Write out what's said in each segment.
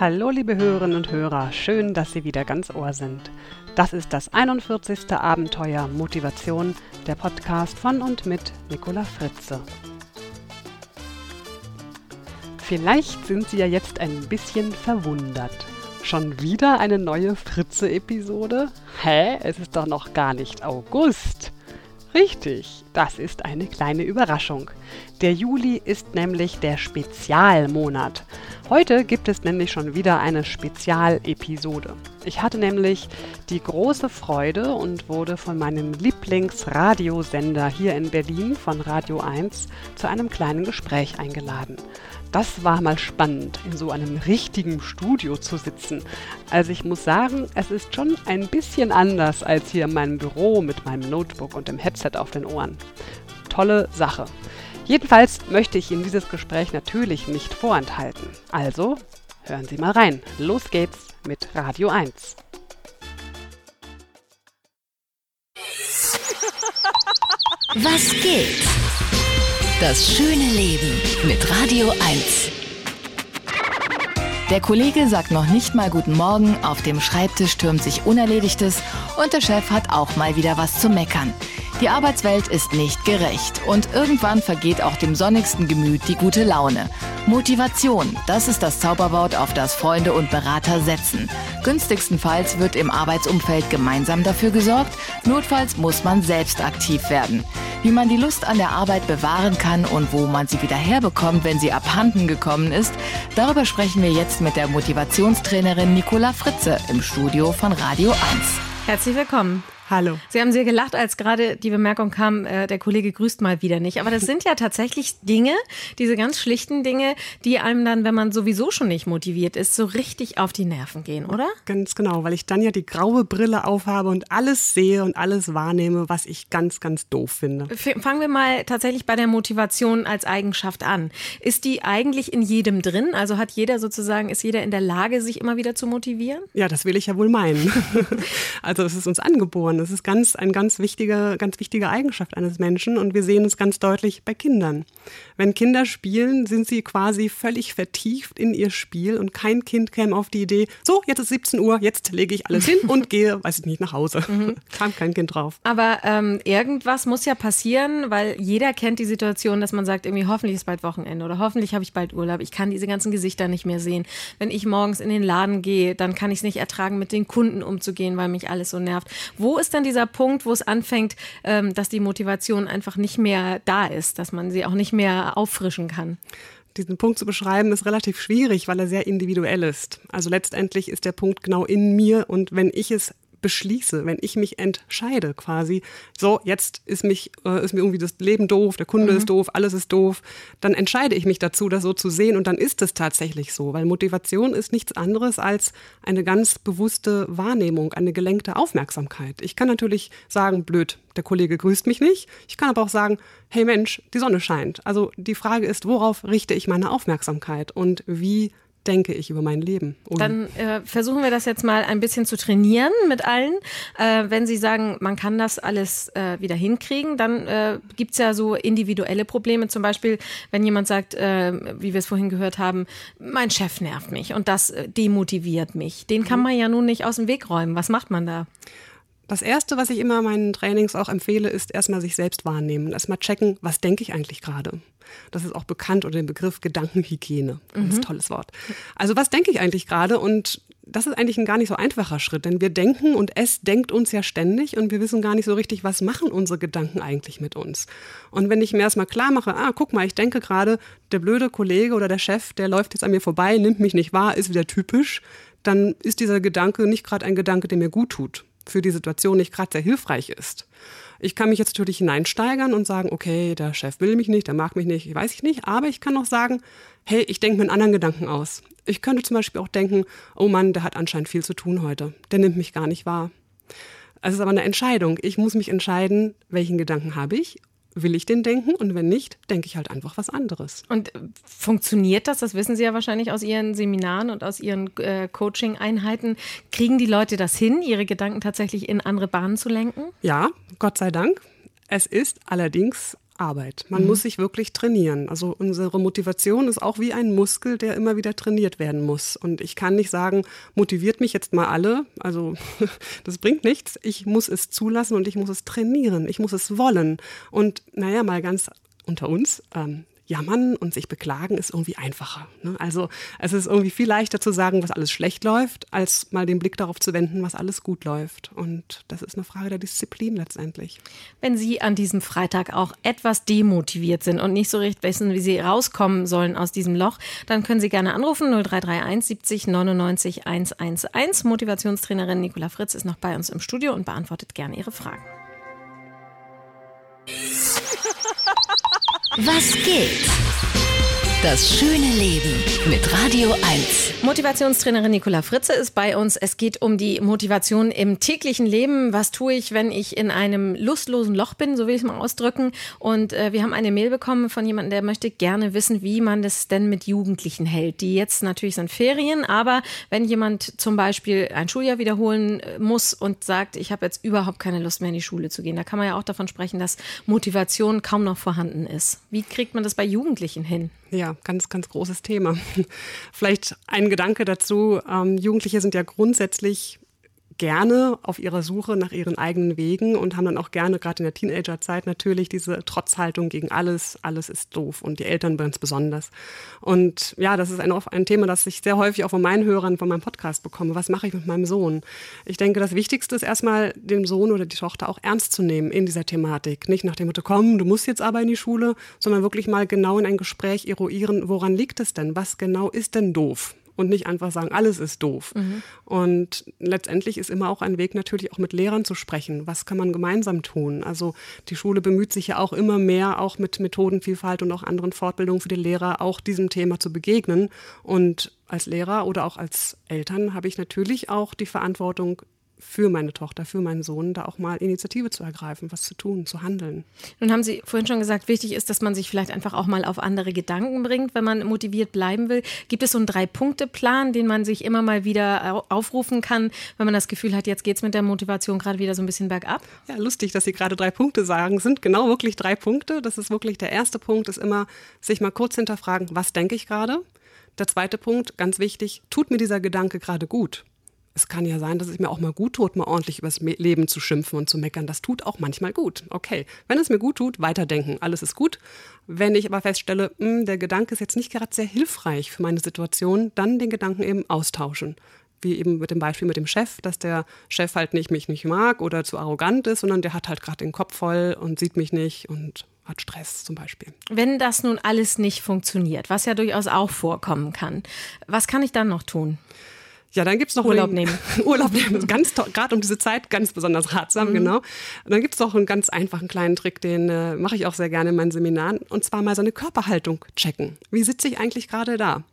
Hallo liebe Hörerinnen und Hörer, schön, dass Sie wieder ganz Ohr sind. Das ist das 41. Abenteuer Motivation, der Podcast von und mit Nicola Fritze. Vielleicht sind Sie ja jetzt ein bisschen verwundert. Schon wieder eine neue Fritze-Episode? Hä? Es ist doch noch gar nicht August. Richtig, das ist eine kleine Überraschung. Der Juli ist nämlich der Spezialmonat. Heute gibt es nämlich schon wieder eine Spezialepisode. Ich hatte nämlich die große Freude und wurde von meinem Lieblingsradiosender hier in Berlin von Radio 1 zu einem kleinen Gespräch eingeladen. Das war mal spannend, in so einem richtigen Studio zu sitzen. Also ich muss sagen, es ist schon ein bisschen anders als hier in meinem Büro mit meinem Notebook und dem Headset auf den Ohren. Tolle Sache. Jedenfalls möchte ich Ihnen dieses Gespräch natürlich nicht vorenthalten. Also hören Sie mal rein. Los geht's mit Radio 1. Was geht? Das schöne Leben mit Radio 1. Der Kollege sagt noch nicht mal Guten Morgen, auf dem Schreibtisch türmt sich Unerledigtes und der Chef hat auch mal wieder was zu meckern. Die Arbeitswelt ist nicht gerecht und irgendwann vergeht auch dem sonnigsten Gemüt die gute Laune. Motivation, das ist das Zauberwort, auf das Freunde und Berater setzen. Günstigstenfalls wird im Arbeitsumfeld gemeinsam dafür gesorgt, notfalls muss man selbst aktiv werden. Wie man die Lust an der Arbeit bewahren kann und wo man sie wieder herbekommt, wenn sie abhanden gekommen ist, darüber sprechen wir jetzt mit der Motivationstrainerin Nicola Fritze im Studio von Radio 1. Herzlich willkommen. Hallo. Sie haben sehr gelacht, als gerade die Bemerkung kam, äh, der Kollege grüßt mal wieder nicht. Aber das sind ja tatsächlich Dinge, diese ganz schlichten Dinge, die einem dann, wenn man sowieso schon nicht motiviert ist, so richtig auf die Nerven gehen, oder? Ganz genau, weil ich dann ja die graue Brille aufhabe und alles sehe und alles wahrnehme, was ich ganz, ganz doof finde. Fangen wir mal tatsächlich bei der Motivation als Eigenschaft an. Ist die eigentlich in jedem drin? Also hat jeder sozusagen, ist jeder in der Lage, sich immer wieder zu motivieren? Ja, das will ich ja wohl meinen. also das ist uns angeboren. Das ist ganz, eine ganz wichtige, ganz wichtige Eigenschaft eines Menschen und wir sehen es ganz deutlich bei Kindern. Wenn Kinder spielen, sind sie quasi völlig vertieft in ihr Spiel und kein Kind käme auf die Idee, so, jetzt ist 17 Uhr, jetzt lege ich alles hin und gehe, weiß ich nicht, nach Hause. Mhm. Kam kein Kind drauf. Aber ähm, irgendwas muss ja passieren, weil jeder kennt die Situation, dass man sagt, irgendwie hoffentlich ist bald Wochenende oder hoffentlich habe ich bald Urlaub. Ich kann diese ganzen Gesichter nicht mehr sehen. Wenn ich morgens in den Laden gehe, dann kann ich es nicht ertragen, mit den Kunden umzugehen, weil mich alles so nervt. Wo ist dann dieser Punkt, wo es anfängt, ähm, dass die Motivation einfach nicht mehr da ist, dass man sie auch nicht mehr auffrischen kann? Diesen Punkt zu beschreiben ist relativ schwierig, weil er sehr individuell ist. Also letztendlich ist der Punkt genau in mir und wenn ich es beschließe, wenn ich mich entscheide quasi, so jetzt ist mich äh, ist mir irgendwie das Leben doof, der Kunde mhm. ist doof, alles ist doof, dann entscheide ich mich dazu, das so zu sehen und dann ist es tatsächlich so, weil Motivation ist nichts anderes als eine ganz bewusste Wahrnehmung, eine gelenkte Aufmerksamkeit. Ich kann natürlich sagen, blöd, der Kollege grüßt mich nicht. Ich kann aber auch sagen, hey Mensch, die Sonne scheint. Also die Frage ist, worauf richte ich meine Aufmerksamkeit und wie denke ich über mein Leben. Und Dann äh, versuchen wir das jetzt mal ein bisschen zu trainieren mit allen. Äh, wenn Sie sagen, man kann das alles äh, wieder hinkriegen, dann äh, gibt es ja so individuelle Probleme. Zum Beispiel, wenn jemand sagt, äh, wie wir es vorhin gehört haben, mein Chef nervt mich und das äh, demotiviert mich. Den kann mhm. man ja nun nicht aus dem Weg räumen. Was macht man da? Das Erste, was ich immer meinen Trainings auch empfehle, ist erstmal sich selbst wahrnehmen. Erstmal checken, was denke ich eigentlich gerade. Das ist auch bekannt unter dem Begriff Gedankenhygiene. Ganz mhm. tolles Wort. Also was denke ich eigentlich gerade? Und das ist eigentlich ein gar nicht so einfacher Schritt, denn wir denken und es denkt uns ja ständig und wir wissen gar nicht so richtig, was machen unsere Gedanken eigentlich mit uns. Und wenn ich mir erstmal klar mache, ah, guck mal, ich denke gerade, der blöde Kollege oder der Chef, der läuft jetzt an mir vorbei, nimmt mich nicht wahr, ist wieder typisch, dann ist dieser Gedanke nicht gerade ein Gedanke, der mir gut tut für die Situation nicht gerade sehr hilfreich ist. Ich kann mich jetzt natürlich hineinsteigern und sagen, okay, der Chef will mich nicht, der mag mich nicht, weiß ich nicht, aber ich kann auch sagen, hey, ich denke mir einen anderen Gedanken aus. Ich könnte zum Beispiel auch denken, oh Mann, der hat anscheinend viel zu tun heute, der nimmt mich gar nicht wahr. Es ist aber eine Entscheidung. Ich muss mich entscheiden, welchen Gedanken habe ich will ich den denken und wenn nicht, denke ich halt einfach was anderes. Und funktioniert das? Das wissen Sie ja wahrscheinlich aus Ihren Seminaren und aus Ihren äh, Coaching-Einheiten. Kriegen die Leute das hin, ihre Gedanken tatsächlich in andere Bahnen zu lenken? Ja, Gott sei Dank. Es ist allerdings Arbeit. Man mhm. muss sich wirklich trainieren. Also unsere Motivation ist auch wie ein Muskel, der immer wieder trainiert werden muss. Und ich kann nicht sagen, motiviert mich jetzt mal alle. Also das bringt nichts. Ich muss es zulassen und ich muss es trainieren. Ich muss es wollen. Und naja, mal ganz unter uns, ähm, jammern und sich beklagen ist irgendwie einfacher. Ne? Also es ist irgendwie viel leichter zu sagen, was alles schlecht läuft, als mal den Blick darauf zu wenden, was alles gut läuft. Und das ist eine Frage der Disziplin letztendlich. Wenn Sie an diesem Freitag auch etwas demotiviert sind und nicht so recht wissen, wie Sie rauskommen sollen aus diesem Loch, dann können Sie gerne anrufen 0331 70 99 111. Motivationstrainerin Nicola Fritz ist noch bei uns im Studio und beantwortet gerne Ihre Fragen. Was geht? Das schöne Leben mit Radio 1. Motivationstrainerin Nicola Fritze ist bei uns. Es geht um die Motivation im täglichen Leben. Was tue ich, wenn ich in einem lustlosen Loch bin, so will ich es mal ausdrücken. Und äh, wir haben eine Mail bekommen von jemandem, der möchte gerne wissen, wie man das denn mit Jugendlichen hält. Die jetzt natürlich sind Ferien, aber wenn jemand zum Beispiel ein Schuljahr wiederholen äh, muss und sagt, ich habe jetzt überhaupt keine Lust mehr in die Schule zu gehen, da kann man ja auch davon sprechen, dass Motivation kaum noch vorhanden ist. Wie kriegt man das bei Jugendlichen hin? Ja, ganz, ganz großes Thema. Vielleicht ein Gedanke dazu. Ähm, Jugendliche sind ja grundsätzlich gerne auf ihrer Suche nach ihren eigenen Wegen und haben dann auch gerne, gerade in der Teenagerzeit, natürlich diese Trotzhaltung gegen alles, alles ist doof und die Eltern ganz besonders. Und ja, das ist ein, ein Thema, das ich sehr häufig auch von meinen Hörern, von meinem Podcast bekomme. Was mache ich mit meinem Sohn? Ich denke, das Wichtigste ist erstmal, den Sohn oder die Tochter auch ernst zu nehmen in dieser Thematik. Nicht nach dem Motto, komm, du musst jetzt aber in die Schule, sondern wirklich mal genau in ein Gespräch eruieren, woran liegt es denn? Was genau ist denn doof? Und nicht einfach sagen, alles ist doof. Mhm. Und letztendlich ist immer auch ein Weg natürlich auch mit Lehrern zu sprechen. Was kann man gemeinsam tun? Also die Schule bemüht sich ja auch immer mehr, auch mit Methodenvielfalt und auch anderen Fortbildungen für die Lehrer, auch diesem Thema zu begegnen. Und als Lehrer oder auch als Eltern habe ich natürlich auch die Verantwortung, für meine Tochter, für meinen Sohn, da auch mal Initiative zu ergreifen, was zu tun, zu handeln. Nun haben Sie vorhin schon gesagt, wichtig ist, dass man sich vielleicht einfach auch mal auf andere Gedanken bringt, wenn man motiviert bleiben will. Gibt es so einen Drei-Punkte-Plan, den man sich immer mal wieder aufrufen kann, wenn man das Gefühl hat, jetzt geht es mit der Motivation gerade wieder so ein bisschen bergab? Ja, lustig, dass Sie gerade drei Punkte sagen. Sind genau wirklich drei Punkte. Das ist wirklich der erste Punkt, ist immer, sich mal kurz hinterfragen, was denke ich gerade? Der zweite Punkt, ganz wichtig, tut mir dieser Gedanke gerade gut? Es kann ja sein, dass es mir auch mal gut tut, mal ordentlich übers Leben zu schimpfen und zu meckern. Das tut auch manchmal gut. Okay, wenn es mir gut tut, weiterdenken, alles ist gut. Wenn ich aber feststelle, mh, hm, der Gedanke ist jetzt nicht gerade sehr hilfreich für meine Situation, dann den Gedanken eben austauschen. Wie eben mit dem Beispiel mit dem Chef, dass der Chef halt nicht mich nicht mag oder zu arrogant ist, sondern der hat halt gerade den Kopf voll und sieht mich nicht und hat Stress zum Beispiel. Wenn das nun alles nicht funktioniert, was ja durchaus auch vorkommen kann, was kann ich dann noch tun? Ja, dann gibt's noch Urlaub nehmen. Urlaub nehmen, ganz gerade um diese Zeit ganz besonders ratsam, mhm. genau. Und dann gibt's noch einen ganz einfachen kleinen Trick, den äh, mache ich auch sehr gerne in meinen Seminaren, und zwar mal seine Körperhaltung checken. Wie sitze ich eigentlich gerade da?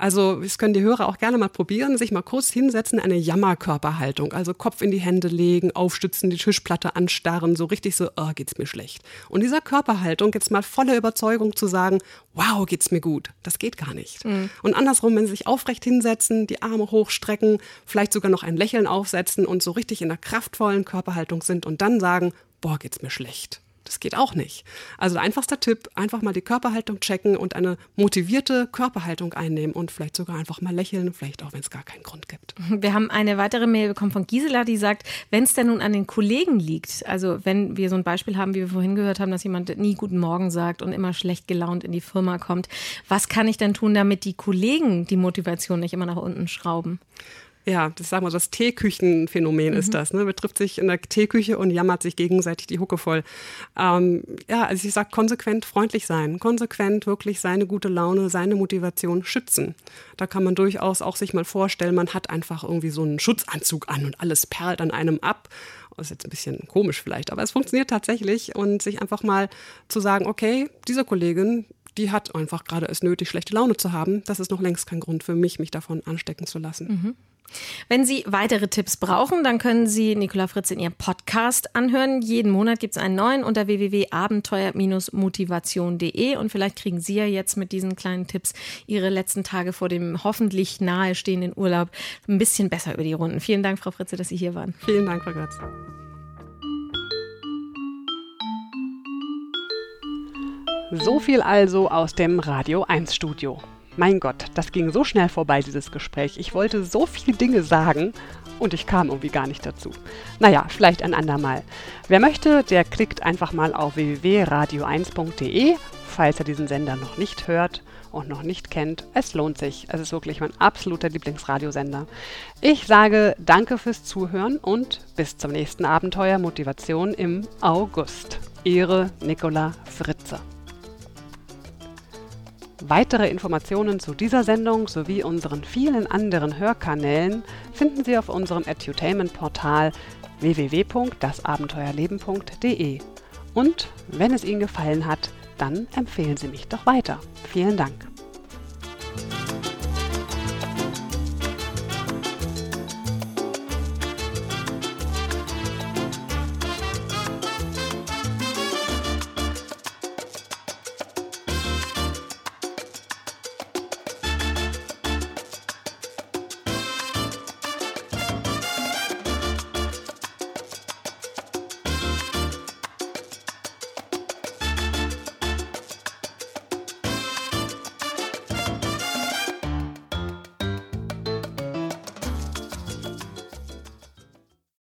Also das können die Hörer auch gerne mal probieren, sich mal kurz hinsetzen, eine Jammerkörperhaltung, also Kopf in die Hände legen, aufstützen, die Tischplatte anstarren, so richtig so, oh, geht's mir schlecht. Und dieser Körperhaltung jetzt mal voller Überzeugung zu sagen, wow, geht's mir gut, das geht gar nicht. Mhm. Und andersrum, wenn sie sich aufrecht hinsetzen, die Arme hochstrecken, vielleicht sogar noch ein Lächeln aufsetzen und so richtig in einer kraftvollen Körperhaltung sind und dann sagen, boah, geht's mir schlecht. Das geht auch nicht. Also der einfachste Tipp, einfach mal die Körperhaltung checken und eine motivierte Körperhaltung einnehmen und vielleicht sogar einfach mal lächeln, vielleicht auch, wenn es gar keinen Grund gibt. Wir haben eine weitere Mail bekommen von Gisela, die sagt, wenn es denn nun an den Kollegen liegt, also wenn wir so ein Beispiel haben, wie wir vorhin gehört haben, dass jemand nie Guten Morgen sagt und immer schlecht gelaunt in die Firma kommt, was kann ich denn tun, damit die Kollegen die Motivation nicht immer nach unten schrauben? Ja, das sagen wir, das Teeküchenphänomen mhm. ist das. Ne? Betrifft sich in der Teeküche und jammert sich gegenseitig die Hucke voll. Ähm, ja, also ich sage konsequent freundlich sein, konsequent wirklich seine gute Laune, seine Motivation schützen. Da kann man durchaus auch sich mal vorstellen, man hat einfach irgendwie so einen Schutzanzug an und alles perlt an einem ab. Das ist jetzt ein bisschen komisch vielleicht, aber es funktioniert tatsächlich und sich einfach mal zu sagen, okay, diese Kollegin, die hat einfach gerade es nötig, schlechte Laune zu haben. Das ist noch längst kein Grund für mich, mich davon anstecken zu lassen. Mhm. Wenn Sie weitere Tipps brauchen, dann können Sie Nicola Fritz in ihrem Podcast anhören. Jeden Monat gibt es einen neuen unter www.abenteuer-motivation.de und vielleicht kriegen Sie ja jetzt mit diesen kleinen Tipps Ihre letzten Tage vor dem hoffentlich nahestehenden Urlaub ein bisschen besser über die Runden. Vielen Dank, Frau Fritze, dass Sie hier waren. Vielen Dank, Frau Götz. So viel also aus dem Radio 1 Studio. Mein Gott, das ging so schnell vorbei, dieses Gespräch. Ich wollte so viele Dinge sagen und ich kam irgendwie gar nicht dazu. Naja, vielleicht ein andermal. Wer möchte, der klickt einfach mal auf www.radio1.de, falls er diesen Sender noch nicht hört und noch nicht kennt. Es lohnt sich. Es ist wirklich mein absoluter Lieblingsradiosender. Ich sage danke fürs Zuhören und bis zum nächsten Abenteuer Motivation im August. Ihre Nicola Fritze. Weitere Informationen zu dieser Sendung sowie unseren vielen anderen Hörkanälen finden Sie auf unserem Edutainment-Portal www.dasabenteuerleben.de. Und wenn es Ihnen gefallen hat, dann empfehlen Sie mich doch weiter. Vielen Dank.